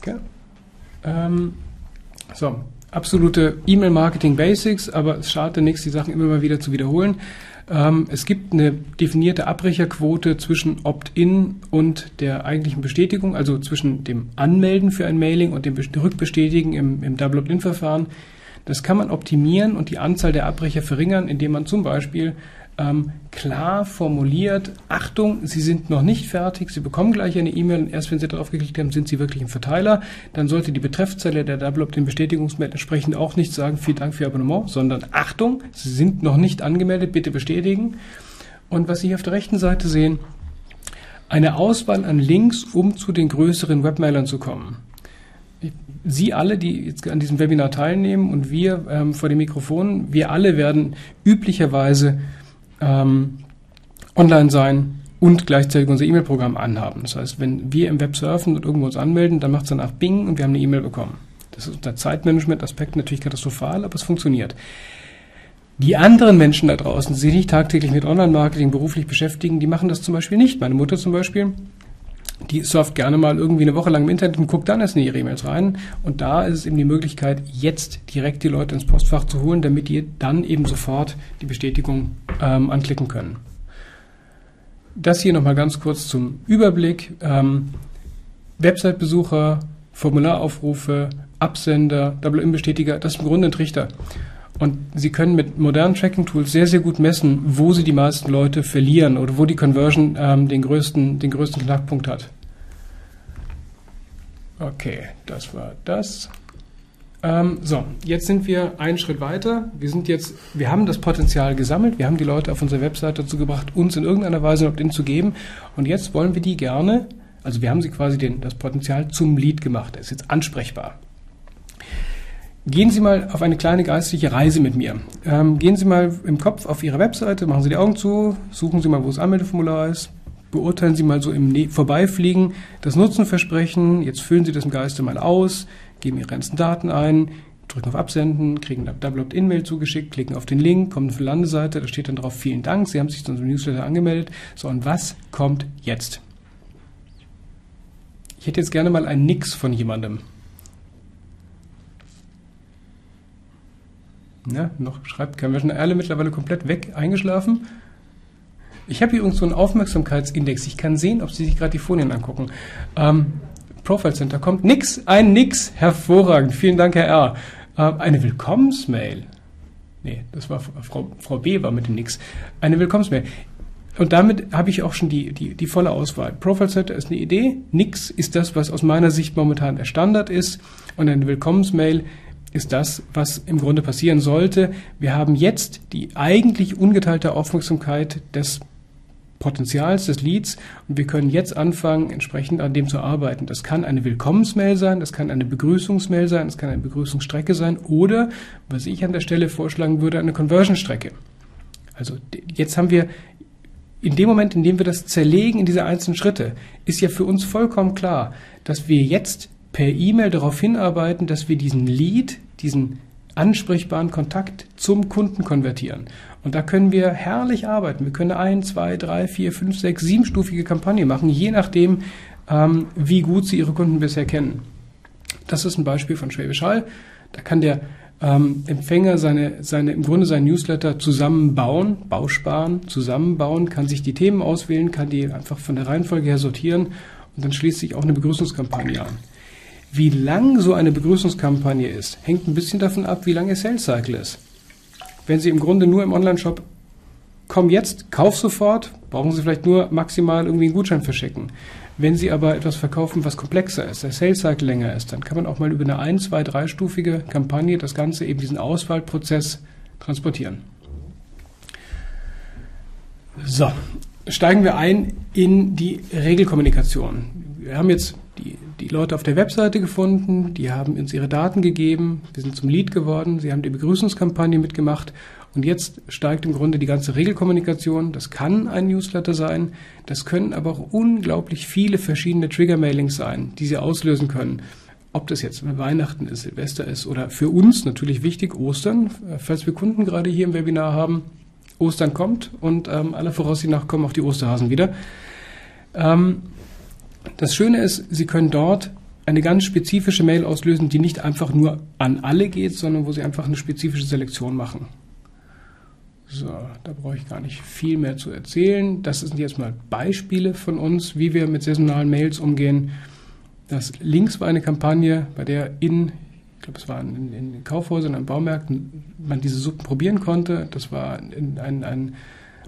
Danke. Ähm, so, absolute E-Mail-Marketing Basics, aber es schadet nichts, die Sachen immer mal wieder zu wiederholen. Ähm, es gibt eine definierte Abbrecherquote zwischen Opt-in und der eigentlichen Bestätigung, also zwischen dem Anmelden für ein Mailing und dem Rückbestätigen im, im Double Opt-in-Verfahren. Das kann man optimieren und die Anzahl der Abbrecher verringern, indem man zum Beispiel ähm, klar formuliert, Achtung, Sie sind noch nicht fertig, Sie bekommen gleich eine E-Mail und erst wenn Sie darauf geklickt haben, sind Sie wirklich im Verteiler. Dann sollte die Betreffzelle der Double Opt-in Bestätigungsmail entsprechend auch nicht sagen, vielen Dank für Ihr Abonnement, sondern Achtung, Sie sind noch nicht angemeldet, bitte bestätigen. Und was Sie hier auf der rechten Seite sehen, eine Auswahl an Links, um zu den größeren Webmailern zu kommen. Sie alle, die jetzt an diesem Webinar teilnehmen und wir ähm, vor dem Mikrofon, wir alle werden üblicherweise ähm, online sein und gleichzeitig unser E-Mail-Programm anhaben. Das heißt, wenn wir im Web surfen und irgendwo uns anmelden, dann macht es danach Bing und wir haben eine E-Mail bekommen. Das ist unter Zeitmanagement-Aspekt natürlich katastrophal, aber es funktioniert. Die anderen Menschen da draußen, die sich nicht tagtäglich mit Online-Marketing beruflich beschäftigen, die machen das zum Beispiel nicht. Meine Mutter zum Beispiel, die surft gerne mal irgendwie eine Woche lang im Internet und guckt dann erst in ihre E-Mails rein. Und da ist es eben die Möglichkeit, jetzt direkt die Leute ins Postfach zu holen, damit die dann eben sofort die Bestätigung ähm, anklicken können. Das hier nochmal ganz kurz zum Überblick. Ähm, Website-Besucher, Formularaufrufe, Absender, WM-Bestätiger, das ist im Grunde ein Trichter. Und Sie können mit modernen Tracking-Tools sehr, sehr gut messen, wo Sie die meisten Leute verlieren oder wo die Conversion ähm, den, größten, den größten Knackpunkt hat. Okay, das war das. Ähm, so, jetzt sind wir einen Schritt weiter. Wir sind jetzt, wir haben das Potenzial gesammelt, wir haben die Leute auf unserer Webseite dazu gebracht, uns in irgendeiner Weise ein Opt-in zu geben. Und jetzt wollen wir die gerne, also wir haben sie quasi den, das Potenzial zum Lead gemacht. Er ist jetzt ansprechbar. Gehen Sie mal auf eine kleine geistliche Reise mit mir. Ähm, gehen Sie mal im Kopf auf Ihre Webseite, machen Sie die Augen zu, suchen Sie mal, wo das Anmeldeformular ist, beurteilen Sie mal so im ne Vorbeifliegen das Nutzenversprechen, jetzt füllen Sie das im Geiste mal aus, geben Ihre ganzen Daten ein, drücken auf Absenden, kriegen eine Double Opt-in-Mail zugeschickt, klicken auf den Link, kommen auf die Landeseite, da steht dann drauf, vielen Dank, Sie haben sich zu unserem Newsletter angemeldet. So, und was kommt jetzt? Ich hätte jetzt gerne mal ein Nix von jemandem. Ja, noch schreibt. Wir sind alle mittlerweile komplett weg, eingeschlafen. Ich habe hier übrigens so einen Aufmerksamkeitsindex. Ich kann sehen, ob Sie sich gerade die Folien angucken. Ähm, Profile Center kommt nix, ein nix. Hervorragend. Vielen Dank, Herr R. Äh, eine Willkommensmail. Nee, das war Frau, Frau B. war mit dem nix. Eine Willkommensmail. Und damit habe ich auch schon die, die, die volle Auswahl. Profile Center ist eine Idee. Nix ist das, was aus meiner Sicht momentan der Standard ist. Und eine Willkommensmail ist das, was im Grunde passieren sollte. Wir haben jetzt die eigentlich ungeteilte Aufmerksamkeit des Potenzials des Leads und wir können jetzt anfangen, entsprechend an dem zu arbeiten. Das kann eine Willkommensmail sein, das kann eine Begrüßungsmail sein, das kann eine Begrüßungsstrecke sein oder, was ich an der Stelle vorschlagen würde, eine Conversion-Strecke. Also jetzt haben wir in dem Moment, in dem wir das zerlegen in diese einzelnen Schritte, ist ja für uns vollkommen klar, dass wir jetzt per E-Mail darauf hinarbeiten, dass wir diesen Lead, diesen ansprechbaren Kontakt zum Kunden konvertieren. Und da können wir herrlich arbeiten. Wir können ein, zwei, drei, vier, fünf, sechs, siebenstufige Kampagne machen, je nachdem, ähm, wie gut Sie Ihre Kunden bisher kennen. Das ist ein Beispiel von Schwäbisch Hall. Da kann der ähm, Empfänger seine, seine, im Grunde seinen Newsletter zusammenbauen, Bausparen, zusammenbauen, kann sich die Themen auswählen, kann die einfach von der Reihenfolge her sortieren und dann schließt sich auch eine Begrüßungskampagne an. Wie lang so eine Begrüßungskampagne ist, hängt ein bisschen davon ab, wie lang Ihr Sales Cycle ist. Wenn Sie im Grunde nur im Online-Shop komm jetzt, kauf sofort, brauchen Sie vielleicht nur maximal irgendwie einen Gutschein verschicken. Wenn Sie aber etwas verkaufen, was komplexer ist, der Sales Cycle länger ist, dann kann man auch mal über eine ein, zwei, dreistufige Kampagne das Ganze eben diesen Auswahlprozess transportieren. So, steigen wir ein in die Regelkommunikation. Wir haben jetzt die, die Leute auf der Webseite gefunden, die haben uns ihre Daten gegeben, wir sind zum Lead geworden, sie haben die Begrüßungskampagne mitgemacht und jetzt steigt im Grunde die ganze Regelkommunikation. Das kann ein Newsletter sein, das können aber auch unglaublich viele verschiedene Trigger-Mailings sein, die sie auslösen können. Ob das jetzt Weihnachten ist, Silvester ist oder für uns natürlich wichtig, Ostern, falls wir Kunden gerade hier im Webinar haben. Ostern kommt und ähm, aller Voraussicht nach kommen auch die Osterhasen wieder. Ähm, das Schöne ist, Sie können dort eine ganz spezifische Mail auslösen, die nicht einfach nur an alle geht, sondern wo Sie einfach eine spezifische Selektion machen. So, da brauche ich gar nicht viel mehr zu erzählen. Das sind jetzt mal Beispiele von uns, wie wir mit saisonalen Mails umgehen. Das links war eine Kampagne, bei der in, ich glaube, es war in, in Kaufhäusern, in Baumärkten, man diese Suppen probieren konnte. Das war ein, ein, ein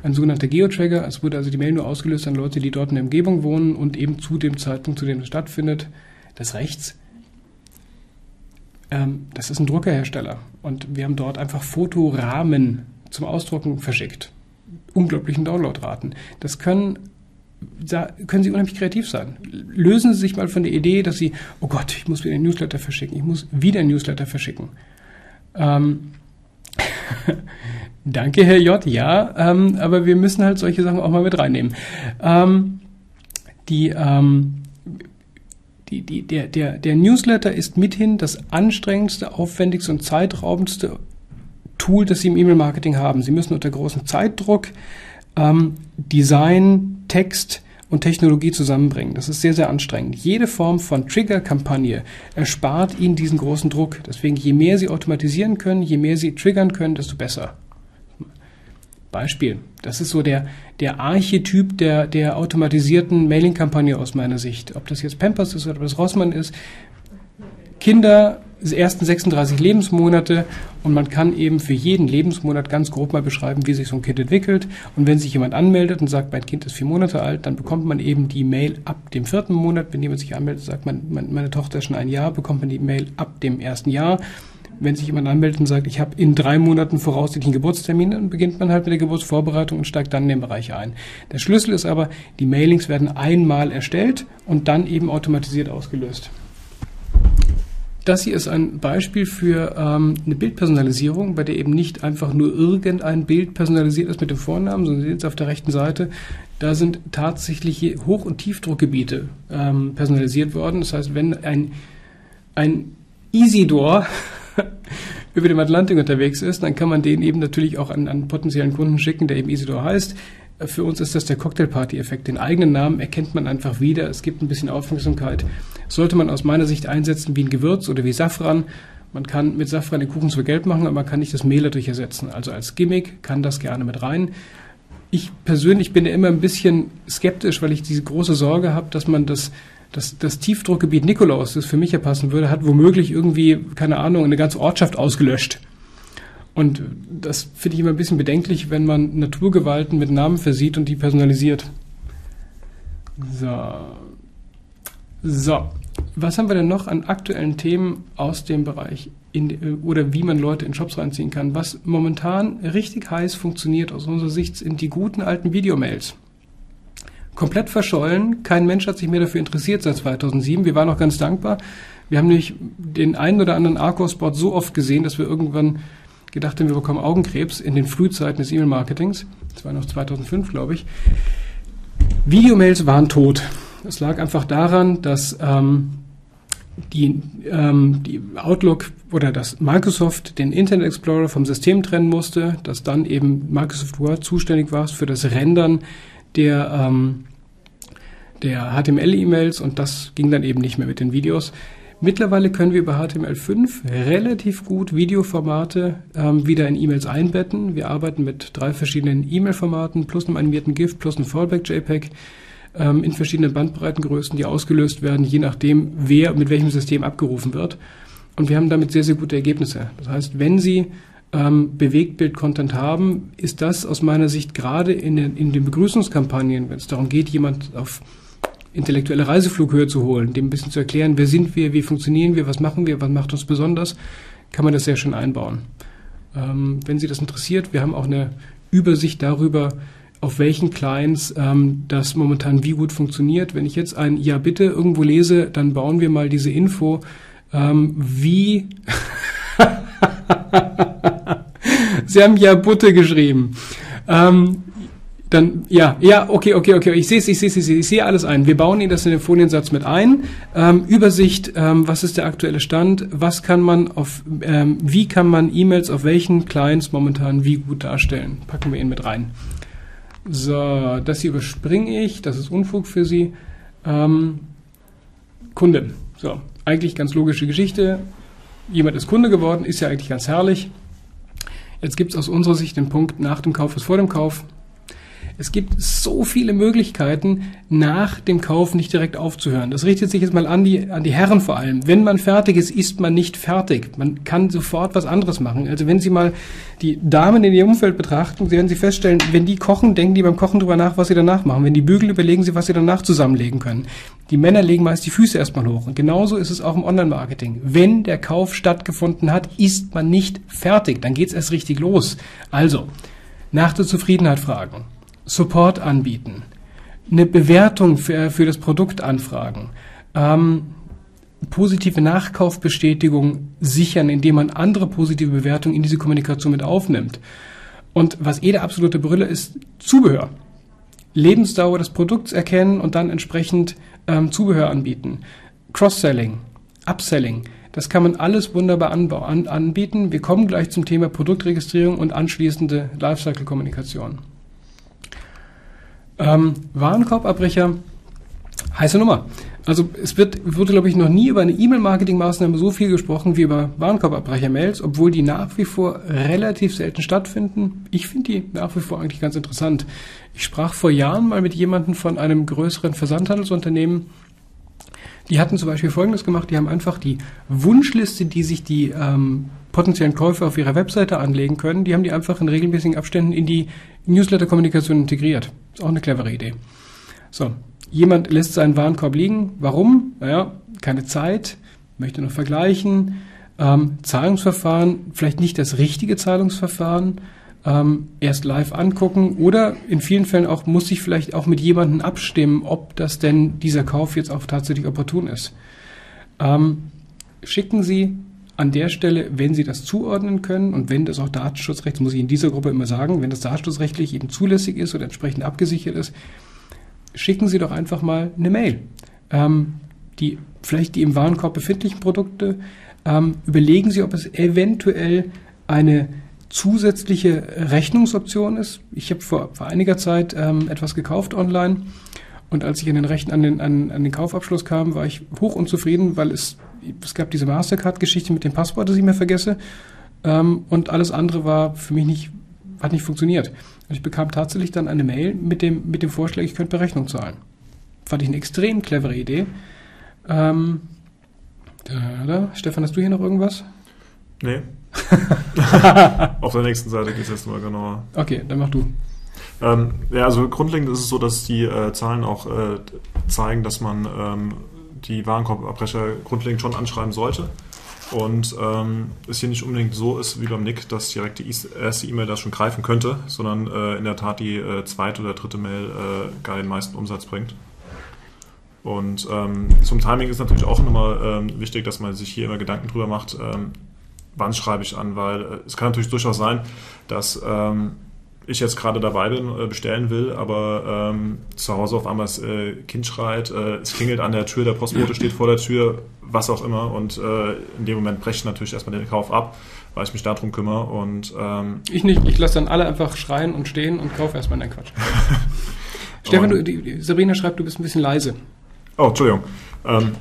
ein sogenannter Geotrigger. Es wurde also die Mail nur ausgelöst an Leute, die dort in der Umgebung wohnen und eben zu dem Zeitpunkt, zu dem es stattfindet. Das rechts, ähm, das ist ein Druckerhersteller und wir haben dort einfach Fotorahmen zum Ausdrucken verschickt. Unglaublichen Downloadraten. Das können können Sie unheimlich kreativ sein. Lösen Sie sich mal von der Idee, dass Sie, oh Gott, ich muss wieder ein Newsletter verschicken, ich muss wieder ein Newsletter verschicken. Ähm, Danke, Herr J. Ja, ähm, aber wir müssen halt solche Sachen auch mal mit reinnehmen. Ähm, die, ähm, die, die, der, der, der Newsletter ist mithin das anstrengendste, aufwendigste und zeitraubendste Tool, das Sie im E-Mail-Marketing haben. Sie müssen unter großem Zeitdruck ähm, Design, Text, und Technologie zusammenbringen. Das ist sehr, sehr anstrengend. Jede Form von Trigger-Kampagne erspart Ihnen diesen großen Druck. Deswegen, je mehr Sie automatisieren können, je mehr Sie triggern können, desto besser. Beispiel. Das ist so der, der Archetyp der, der automatisierten Mailing-Kampagne aus meiner Sicht. Ob das jetzt Pampers ist oder ob das Rossmann ist. Kinder, ersten 36 Lebensmonate und man kann eben für jeden Lebensmonat ganz grob mal beschreiben, wie sich so ein Kind entwickelt. Und wenn sich jemand anmeldet und sagt, mein Kind ist vier Monate alt, dann bekommt man eben die Mail ab dem vierten Monat. Wenn jemand sich anmeldet und sagt, mein, meine Tochter ist schon ein Jahr, bekommt man die Mail ab dem ersten Jahr. Wenn sich jemand anmeldet und sagt, ich habe in drei Monaten voraussichtlich einen Geburtstermin, dann beginnt man halt mit der Geburtsvorbereitung und steigt dann in den Bereich ein. Der Schlüssel ist aber, die Mailings werden einmal erstellt und dann eben automatisiert ausgelöst. Das hier ist ein Beispiel für ähm, eine Bildpersonalisierung, bei der eben nicht einfach nur irgendein Bild personalisiert ist mit dem Vornamen, sondern Sie sehen es auf der rechten Seite. Da sind tatsächlich Hoch- und Tiefdruckgebiete ähm, personalisiert worden. Das heißt, wenn ein, ein Isidor über dem Atlantik unterwegs ist, dann kann man den eben natürlich auch an, an potenziellen Kunden schicken, der eben Isidor heißt. Für uns ist das der Cocktailparty-Effekt. Den eigenen Namen erkennt man einfach wieder. Es gibt ein bisschen Aufmerksamkeit. Sollte man aus meiner Sicht einsetzen wie ein Gewürz oder wie Safran. Man kann mit Safran den Kuchen zu Geld machen, aber man kann nicht das Mehl dadurch ersetzen. Also als Gimmick kann das gerne mit rein. Ich persönlich bin ja immer ein bisschen skeptisch, weil ich diese große Sorge habe, dass man das das, das Tiefdruckgebiet Nikolaus, das für mich ja passen würde, hat womöglich irgendwie, keine Ahnung, eine ganze Ortschaft ausgelöscht. Und das finde ich immer ein bisschen bedenklich, wenn man Naturgewalten mit Namen versieht und die personalisiert. So. So. Was haben wir denn noch an aktuellen Themen aus dem Bereich in, oder wie man Leute in Shops reinziehen kann? Was momentan richtig heiß funktioniert aus unserer Sicht sind die guten alten Videomails komplett verschollen. Kein Mensch hat sich mehr dafür interessiert seit 2007. Wir waren auch ganz dankbar. Wir haben nämlich den einen oder anderen Arco-Spot so oft gesehen, dass wir irgendwann gedacht haben, wir bekommen Augenkrebs in den Frühzeiten des E-Mail-Marketings. Das war noch 2005, glaube ich. Videomails waren tot. Es lag einfach daran, dass ähm, die, ähm, die Outlook oder dass Microsoft den Internet Explorer vom System trennen musste, dass dann eben Microsoft Word zuständig war für das Rendern der, ähm, der HTML-E-Mails und das ging dann eben nicht mehr mit den Videos. Mittlerweile können wir über HTML5 relativ gut Videoformate ähm, wieder in E-Mails einbetten. Wir arbeiten mit drei verschiedenen E-Mail-Formaten plus einem animierten GIF plus einem Fallback-JPEG ähm, in verschiedenen Bandbreitengrößen, die ausgelöst werden, je nachdem, wer mit welchem System abgerufen wird. Und wir haben damit sehr, sehr gute Ergebnisse. Das heißt, wenn Sie ähm, Bewegtbild-Content haben, ist das aus meiner Sicht gerade in den, in den Begrüßungskampagnen, wenn es darum geht, jemand auf intellektuelle Reiseflughöhe zu holen, dem ein bisschen zu erklären, wer sind wir, wie funktionieren wir, was machen wir, was macht uns besonders, kann man das sehr schön einbauen. Ähm, wenn Sie das interessiert, wir haben auch eine Übersicht darüber, auf welchen Clients ähm, das momentan wie gut funktioniert. Wenn ich jetzt ein Ja bitte irgendwo lese, dann bauen wir mal diese Info, ähm, wie Sie haben ja Butte geschrieben. Ähm, dann, ja, ja, okay, okay, okay, ich sehe es, ich sehe es, ich sehe ich sehe alles ein. Wir bauen Ihnen das in den Foliensatz mit ein. Ähm, Übersicht, ähm, was ist der aktuelle Stand, was kann man auf, ähm, wie kann man E-Mails auf welchen Clients momentan wie gut darstellen. Packen wir ihn mit rein. So, das hier überspringe ich, das ist Unfug für Sie. Ähm, Kunde, so, eigentlich ganz logische Geschichte. Jemand ist Kunde geworden, ist ja eigentlich ganz herrlich. Jetzt gibt es aus unserer Sicht den Punkt, nach dem Kauf ist vor dem Kauf. Es gibt so viele Möglichkeiten, nach dem Kauf nicht direkt aufzuhören. Das richtet sich jetzt mal an die, an die Herren vor allem. Wenn man fertig ist, ist man nicht fertig. Man kann sofort was anderes machen. Also wenn Sie mal die Damen in Ihrem Umfeld betrachten, werden Sie feststellen, wenn die kochen, denken die beim Kochen drüber nach, was sie danach machen. Wenn die bügeln, überlegen sie, was sie danach zusammenlegen können. Die Männer legen meist die Füße erstmal hoch. Und genauso ist es auch im Online-Marketing. Wenn der Kauf stattgefunden hat, ist man nicht fertig. Dann geht es erst richtig los. Also, nach der Zufriedenheit fragen Support anbieten, eine Bewertung für, für das Produkt anfragen, ähm, positive Nachkaufbestätigung sichern, indem man andere positive Bewertungen in diese Kommunikation mit aufnimmt. Und was eh der absolute Brille ist, Zubehör. Lebensdauer des Produkts erkennen und dann entsprechend ähm, Zubehör anbieten. Cross-Selling, Upselling, das kann man alles wunderbar an, anbieten. Wir kommen gleich zum Thema Produktregistrierung und anschließende Lifecycle-Kommunikation. Ähm, Warenkorbabbrecher, heiße Nummer. Also es wird, wurde, glaube ich, noch nie über eine E-Mail-Marketing-Maßnahme so viel gesprochen wie über Warenkorbabbrecher-Mails, obwohl die nach wie vor relativ selten stattfinden. Ich finde die nach wie vor eigentlich ganz interessant. Ich sprach vor Jahren mal mit jemandem von einem größeren Versandhandelsunternehmen, Die hatten zum Beispiel Folgendes gemacht, die haben einfach die Wunschliste, die sich die ähm, potenziellen Käufer auf ihrer Webseite anlegen können, die haben die einfach in regelmäßigen Abständen in die Newsletter-Kommunikation integriert. Ist auch eine clevere Idee. So, jemand lässt seinen Warenkorb liegen. Warum? Naja, keine Zeit, möchte noch vergleichen. Ähm, Zahlungsverfahren, vielleicht nicht das richtige Zahlungsverfahren, ähm, erst live angucken oder in vielen Fällen auch muss ich vielleicht auch mit jemandem abstimmen, ob das denn dieser Kauf jetzt auch tatsächlich opportun ist. Ähm, schicken Sie an der Stelle, wenn Sie das zuordnen können und wenn das auch Datenschutzrecht, muss ich in dieser Gruppe immer sagen, wenn das datenschutzrechtlich eben zulässig ist oder entsprechend abgesichert ist, schicken Sie doch einfach mal eine Mail. Ähm, die, vielleicht die im Warenkorb befindlichen Produkte, ähm, überlegen Sie, ob es eventuell eine zusätzliche Rechnungsoption ist. Ich habe vor, vor einiger Zeit ähm, etwas gekauft online und als ich an den, Rechten, an, den, an, an den Kaufabschluss kam, war ich hoch unzufrieden, weil es, es gab diese Mastercard-Geschichte mit dem Passwort, das ich mir vergesse ähm, und alles andere war für mich nicht, hat nicht funktioniert. Und ich bekam tatsächlich dann eine Mail mit dem, mit dem Vorschlag, ich könnte Berechnung zahlen. Fand ich eine extrem clevere Idee. Ähm, da, da. Stefan, hast du hier noch irgendwas? Nee, Auf der nächsten Seite geht es jetzt mal genauer. Okay, dann mach du. Ähm, ja, also grundlegend ist es so, dass die äh, Zahlen auch äh, zeigen, dass man ähm, die Warenkorbabbrecher grundlegend schon anschreiben sollte. Und ähm, es hier nicht unbedingt so ist wie beim Nick, dass direkt die erste E-Mail das schon greifen könnte, sondern äh, in der Tat die äh, zweite oder dritte Mail äh, gar den meisten Umsatz bringt. Und ähm, zum Timing ist natürlich auch nochmal ähm, wichtig, dass man sich hier immer Gedanken drüber macht, ähm, wann schreibe ich an, weil äh, es kann natürlich durchaus sein, dass ähm, ich jetzt gerade dabei bin, äh, bestellen will, aber ähm, zu Hause auf einmal das äh, Kind schreit, äh, es klingelt an der Tür, der Postbote steht vor der Tür, was auch immer und äh, in dem Moment breche ich natürlich erstmal den Kauf ab, weil ich mich darum kümmere und ähm, Ich nicht, ich lasse dann alle einfach schreien und stehen und kaufe erstmal den Quatsch. Stefan, du, die, Sabrina schreibt, du bist ein bisschen leise. Oh, Entschuldigung. Ähm,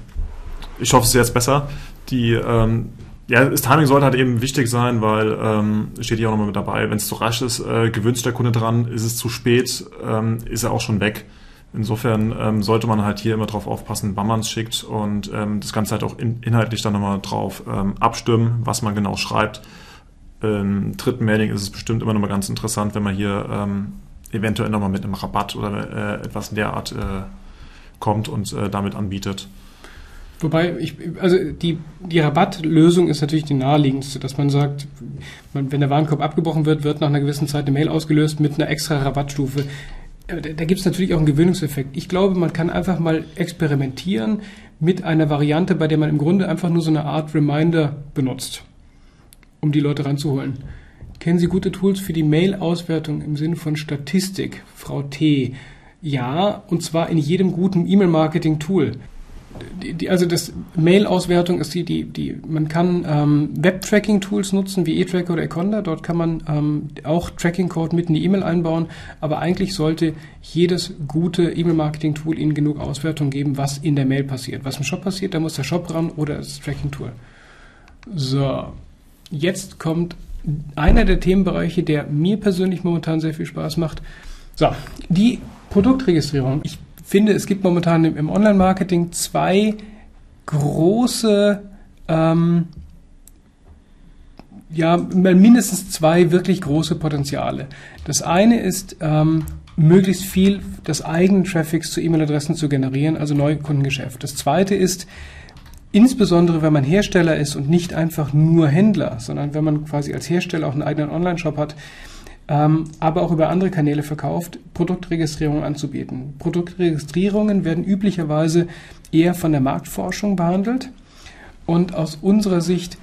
ich hoffe, es ist jetzt besser. Die ähm, ja, das Timing sollte halt eben wichtig sein, weil ähm, steht hier auch nochmal mit dabei. Wenn es zu rasch ist, äh, gewöhnt der Kunde dran. Ist es zu spät, ähm, ist er auch schon weg. Insofern ähm, sollte man halt hier immer drauf aufpassen, wann man es schickt und ähm, das Ganze halt auch in, inhaltlich dann nochmal drauf ähm, abstimmen, was man genau schreibt. Im dritten Mailing ist es bestimmt immer nochmal ganz interessant, wenn man hier ähm, eventuell nochmal mit einem Rabatt oder äh, etwas in der Art äh, kommt und äh, damit anbietet. Wobei, ich, also die, die Rabattlösung ist natürlich die naheliegendste, dass man sagt, man, wenn der Warenkorb abgebrochen wird, wird nach einer gewissen Zeit eine Mail ausgelöst mit einer extra Rabattstufe. Da, da gibt es natürlich auch einen Gewöhnungseffekt. Ich glaube, man kann einfach mal experimentieren mit einer Variante, bei der man im Grunde einfach nur so eine Art Reminder benutzt, um die Leute ranzuholen. Kennen Sie gute Tools für die Mail-Auswertung im Sinne von Statistik, Frau T? Ja, und zwar in jedem guten E-Mail-Marketing-Tool die, die, also das Mail-Auswertung ist die, die, die, man kann ähm, Web-Tracking-Tools nutzen wie eTracker oder Econda. Dort kann man ähm, auch Tracking-Code mit in die E-Mail einbauen. Aber eigentlich sollte jedes gute E-Mail-Marketing-Tool Ihnen genug Auswertung geben, was in der Mail passiert. Was im Shop passiert, da muss der Shop ran oder das Tracking-Tool. So, jetzt kommt einer der Themenbereiche, der mir persönlich momentan sehr viel Spaß macht. So, die Produktregistrierung. Ich finde, es gibt momentan im, Online-Marketing zwei große, ähm, ja, mindestens zwei wirklich große Potenziale. Das eine ist, ähm, möglichst viel des eigenen Traffics zu E-Mail-Adressen zu generieren, also Neukundengeschäft. Das zweite ist, insbesondere wenn man Hersteller ist und nicht einfach nur Händler, sondern wenn man quasi als Hersteller auch einen eigenen Online-Shop hat, ähm, aber auch über andere Kanäle verkauft, Produktregistrierungen anzubieten. Produktregistrierungen werden üblicherweise eher von der Marktforschung behandelt und aus unserer Sicht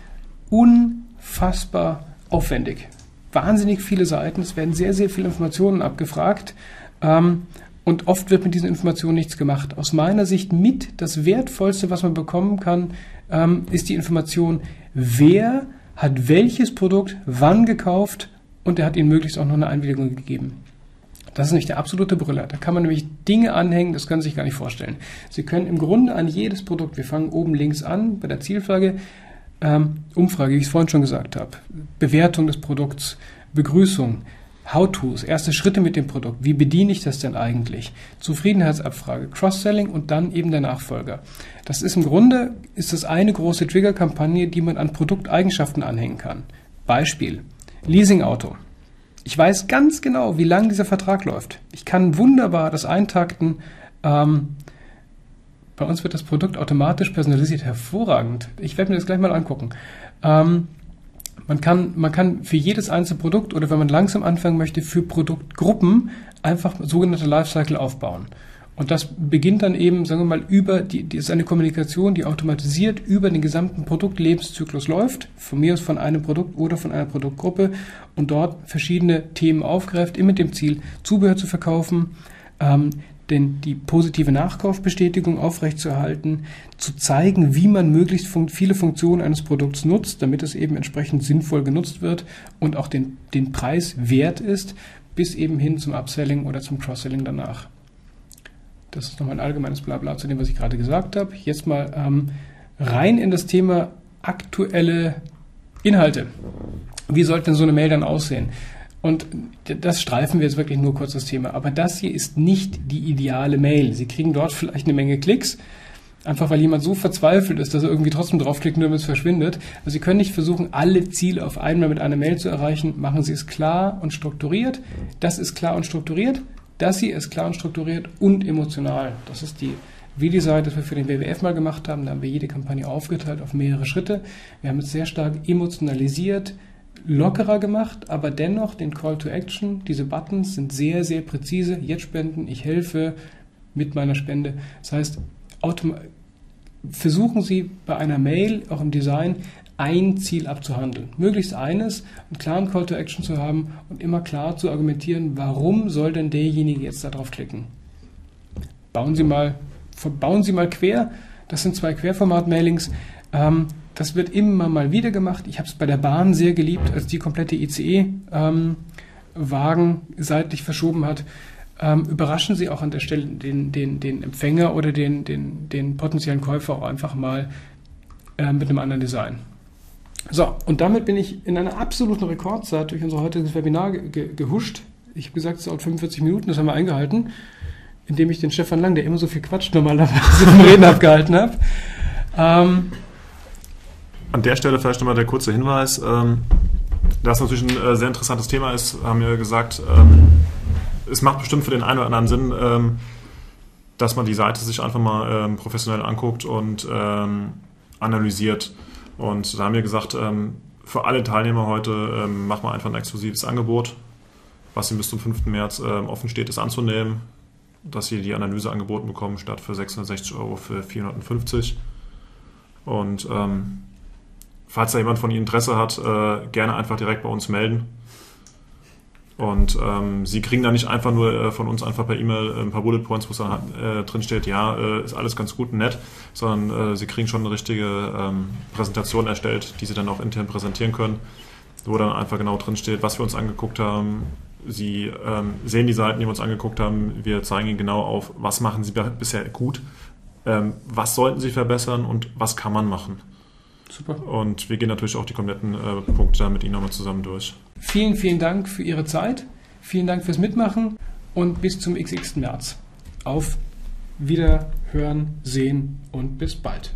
unfassbar aufwendig. Wahnsinnig viele Seiten, es werden sehr, sehr viele Informationen abgefragt ähm, und oft wird mit diesen Informationen nichts gemacht. Aus meiner Sicht mit das Wertvollste, was man bekommen kann, ähm, ist die Information, wer hat welches Produkt wann gekauft und er hat ihnen möglichst auch noch eine Einwilligung gegeben. Das ist nicht der absolute Brüller. Da kann man nämlich Dinge anhängen, das können Sie sich gar nicht vorstellen. Sie können im Grunde an jedes Produkt, wir fangen oben links an bei der Zielfrage, ähm, Umfrage, wie ich es vorhin schon gesagt habe, Bewertung des Produkts, Begrüßung, How-Tos, erste Schritte mit dem Produkt. Wie bediene ich das denn eigentlich? Zufriedenheitsabfrage, Cross-Selling und dann eben der Nachfolger. Das ist im Grunde, ist das eine große Trigger-Kampagne, die man an Produkteigenschaften anhängen kann. Beispiel, Leasing-Auto. Ich weiß ganz genau, wie lang dieser Vertrag läuft. Ich kann wunderbar das eintakten. Ähm, bei uns wird das Produkt automatisch personalisiert. Hervorragend. Ich werde mir das gleich mal angucken. Ähm, man kann, man kann für jedes einzelne Produkt oder wenn man langsam anfangen möchte, für Produktgruppen einfach sogenannte Lifecycle aufbauen. Und das beginnt dann eben, sagen wir mal, über die, die ist eine Kommunikation, die automatisiert über den gesamten Produktlebenszyklus läuft, von mir aus von einem Produkt oder von einer Produktgruppe und dort verschiedene Themen aufgreift, immer mit dem Ziel, Zubehör zu verkaufen, ähm, denn die positive Nachkaufbestätigung aufrechtzuerhalten, zu zeigen, wie man möglichst fun viele Funktionen eines Produkts nutzt, damit es eben entsprechend sinnvoll genutzt wird und auch den, den Preis wert ist, bis eben hin zum Upselling oder zum Cross-Selling danach. Das ist nochmal ein allgemeines Blabla zu dem, was ich gerade gesagt habe. Jetzt mal ähm, rein in das Thema aktuelle Inhalte. Wie sollte denn so eine Mail dann aussehen? Und das streifen wir jetzt wirklich nur kurz das Thema. Aber das hier ist nicht die ideale Mail. Sie kriegen dort vielleicht eine Menge Klicks, einfach weil jemand so verzweifelt ist, dass er irgendwie trotzdem draufklickt, nur damit es verschwindet. Also Sie können nicht versuchen, alle Ziele auf einmal mit einer Mail zu erreichen. Machen Sie es klar und strukturiert. Das ist klar und strukturiert. Das hier ist klar und strukturiert und emotional. Das ist die Videoseite, das wir für den WWF mal gemacht haben. Da haben wir jede Kampagne aufgeteilt auf mehrere Schritte. Wir haben es sehr stark emotionalisiert, lockerer gemacht, aber dennoch den Call to Action, diese Buttons sind sehr, sehr präzise. Jetzt spenden, ich helfe mit meiner Spende. Das heißt, versuchen Sie bei einer Mail, auch im Design, ein Ziel abzuhandeln. Möglichst eines, einen klaren Call to Action zu haben und immer klar zu argumentieren, warum soll denn derjenige jetzt darauf klicken. Bauen Sie mal, bauen Sie mal quer. Das sind zwei Querformat-Mailings. Ähm, das wird immer mal wieder gemacht. Ich habe es bei der Bahn sehr geliebt, als die komplette ICE-Wagen ähm, seitlich verschoben hat. Ähm, überraschen Sie auch an der Stelle den, den, den Empfänger oder den, den, den potenziellen Käufer auch einfach mal äh, mit einem anderen Design. So, und damit bin ich in einer absoluten Rekordzeit durch unser heutiges Webinar ge gehuscht. Ich habe gesagt, es dauert 45 Minuten, das haben wir eingehalten, indem ich den Stefan Lang, der immer so viel quatscht, normalerweise vom Reden abgehalten habe. Ähm, an der Stelle vielleicht nochmal der kurze Hinweis. Ähm, das natürlich ein äh, sehr interessantes Thema ist, haben wir gesagt, ähm, es macht bestimmt für den einen oder anderen Sinn, ähm, dass man die Seite sich einfach mal ähm, professionell anguckt und ähm, analysiert. Und da haben wir gesagt, ähm, für alle Teilnehmer heute machen wir einfach ein exklusives Angebot, was Ihnen bis zum 5. März offen steht, ist anzunehmen, dass Sie die Analyse angeboten bekommen, statt für 660 Euro für 450. Und ähm, falls da jemand von Ihnen Interesse hat, äh, gerne einfach direkt bei uns melden. Und ähm, Sie kriegen da nicht einfach nur äh, von uns einfach per E-Mail ein paar Bullet Points, wo dann äh, drin steht, ja, äh, ist alles ganz gut und nett, sondern äh, Sie kriegen schon eine richtige ähm, Präsentation erstellt, die Sie dann auch intern präsentieren können, wo dann einfach genau drin steht, was wir uns angeguckt haben. Sie ähm, sehen die Seiten, die wir uns angeguckt haben. Wir zeigen Ihnen genau auf, was machen Sie bisher gut, ähm, was sollten Sie verbessern und was kann man machen. Super. Und wir gehen natürlich auch die kompletten äh, Punkte da mit Ihnen nochmal zusammen durch. Vielen, vielen Dank für Ihre Zeit. Vielen Dank fürs Mitmachen und bis zum XX. März. Auf Wiederhören, Sehen und bis bald.